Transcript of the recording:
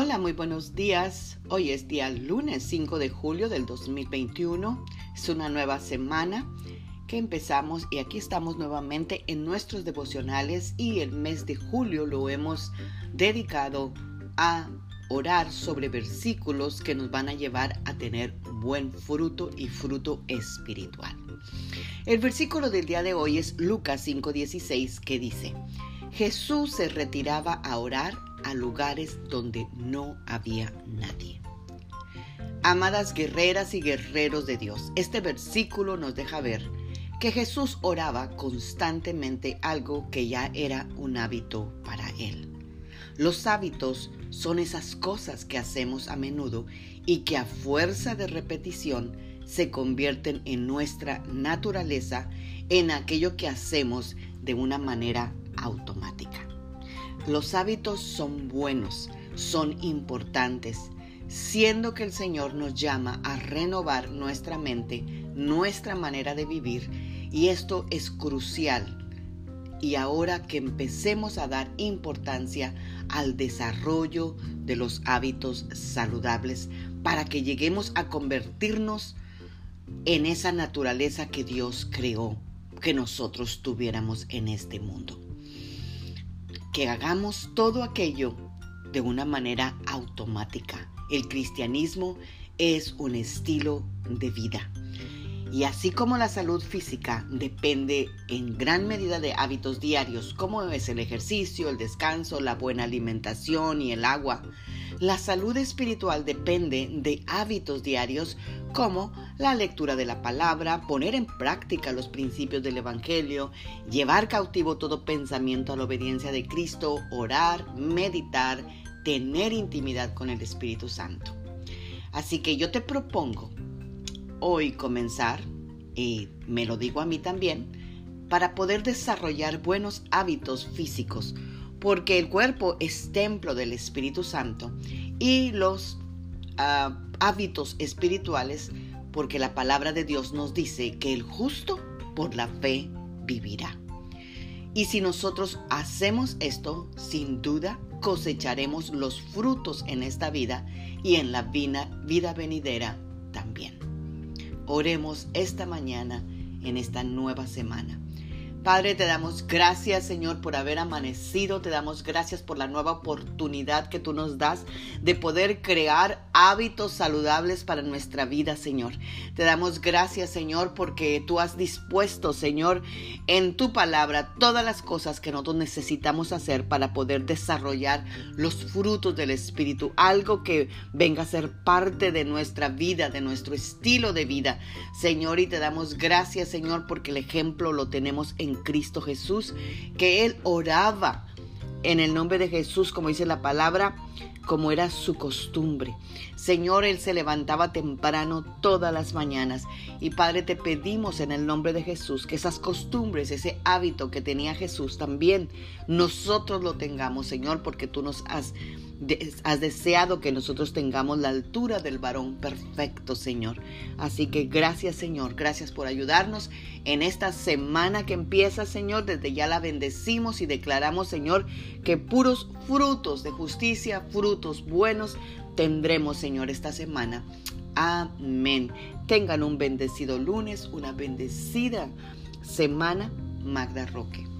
Hola, muy buenos días. Hoy es día lunes 5 de julio del 2021. Es una nueva semana que empezamos y aquí estamos nuevamente en nuestros devocionales y el mes de julio lo hemos dedicado a orar sobre versículos que nos van a llevar a tener buen fruto y fruto espiritual. El versículo del día de hoy es Lucas 5:16 que dice, Jesús se retiraba a orar a lugares donde no había nadie. Amadas guerreras y guerreros de Dios, este versículo nos deja ver que Jesús oraba constantemente algo que ya era un hábito para él. Los hábitos son esas cosas que hacemos a menudo y que a fuerza de repetición se convierten en nuestra naturaleza, en aquello que hacemos de una manera automática. Los hábitos son buenos, son importantes, siendo que el Señor nos llama a renovar nuestra mente, nuestra manera de vivir, y esto es crucial. Y ahora que empecemos a dar importancia al desarrollo de los hábitos saludables para que lleguemos a convertirnos en esa naturaleza que Dios creó que nosotros tuviéramos en este mundo que hagamos todo aquello de una manera automática. El cristianismo es un estilo de vida. Y así como la salud física depende en gran medida de hábitos diarios, como es el ejercicio, el descanso, la buena alimentación y el agua, la salud espiritual depende de hábitos diarios como la lectura de la palabra, poner en práctica los principios del Evangelio, llevar cautivo todo pensamiento a la obediencia de Cristo, orar, meditar, tener intimidad con el Espíritu Santo. Así que yo te propongo hoy comenzar, y me lo digo a mí también, para poder desarrollar buenos hábitos físicos porque el cuerpo es templo del Espíritu Santo y los ah, hábitos espirituales, porque la palabra de Dios nos dice que el justo por la fe vivirá. Y si nosotros hacemos esto, sin duda cosecharemos los frutos en esta vida y en la vida, vida venidera también. Oremos esta mañana en esta nueva semana. Padre, te damos gracias, Señor, por haber amanecido. Te damos gracias por la nueva oportunidad que tú nos das de poder crear hábitos saludables para nuestra vida, Señor. Te damos gracias, Señor, porque tú has dispuesto, Señor, en tu palabra todas las cosas que nosotros necesitamos hacer para poder desarrollar los frutos del Espíritu. Algo que venga a ser parte de nuestra vida, de nuestro estilo de vida, Señor. Y te damos gracias, Señor, porque el ejemplo lo tenemos en Cristo Jesús, que Él oraba en el nombre de Jesús, como dice la palabra, como era su costumbre. Señor, Él se levantaba temprano todas las mañanas. Y Padre, te pedimos en el nombre de Jesús que esas costumbres, ese hábito que tenía Jesús, también nosotros lo tengamos, Señor, porque tú nos has has deseado que nosotros tengamos la altura del varón perfecto, Señor. Así que gracias, Señor. Gracias por ayudarnos en esta semana que empieza, Señor. Desde ya la bendecimos y declaramos, Señor, que puros frutos de justicia, frutos buenos, tendremos, Señor, esta semana. Amén. Tengan un bendecido lunes, una bendecida semana. Magda Roque.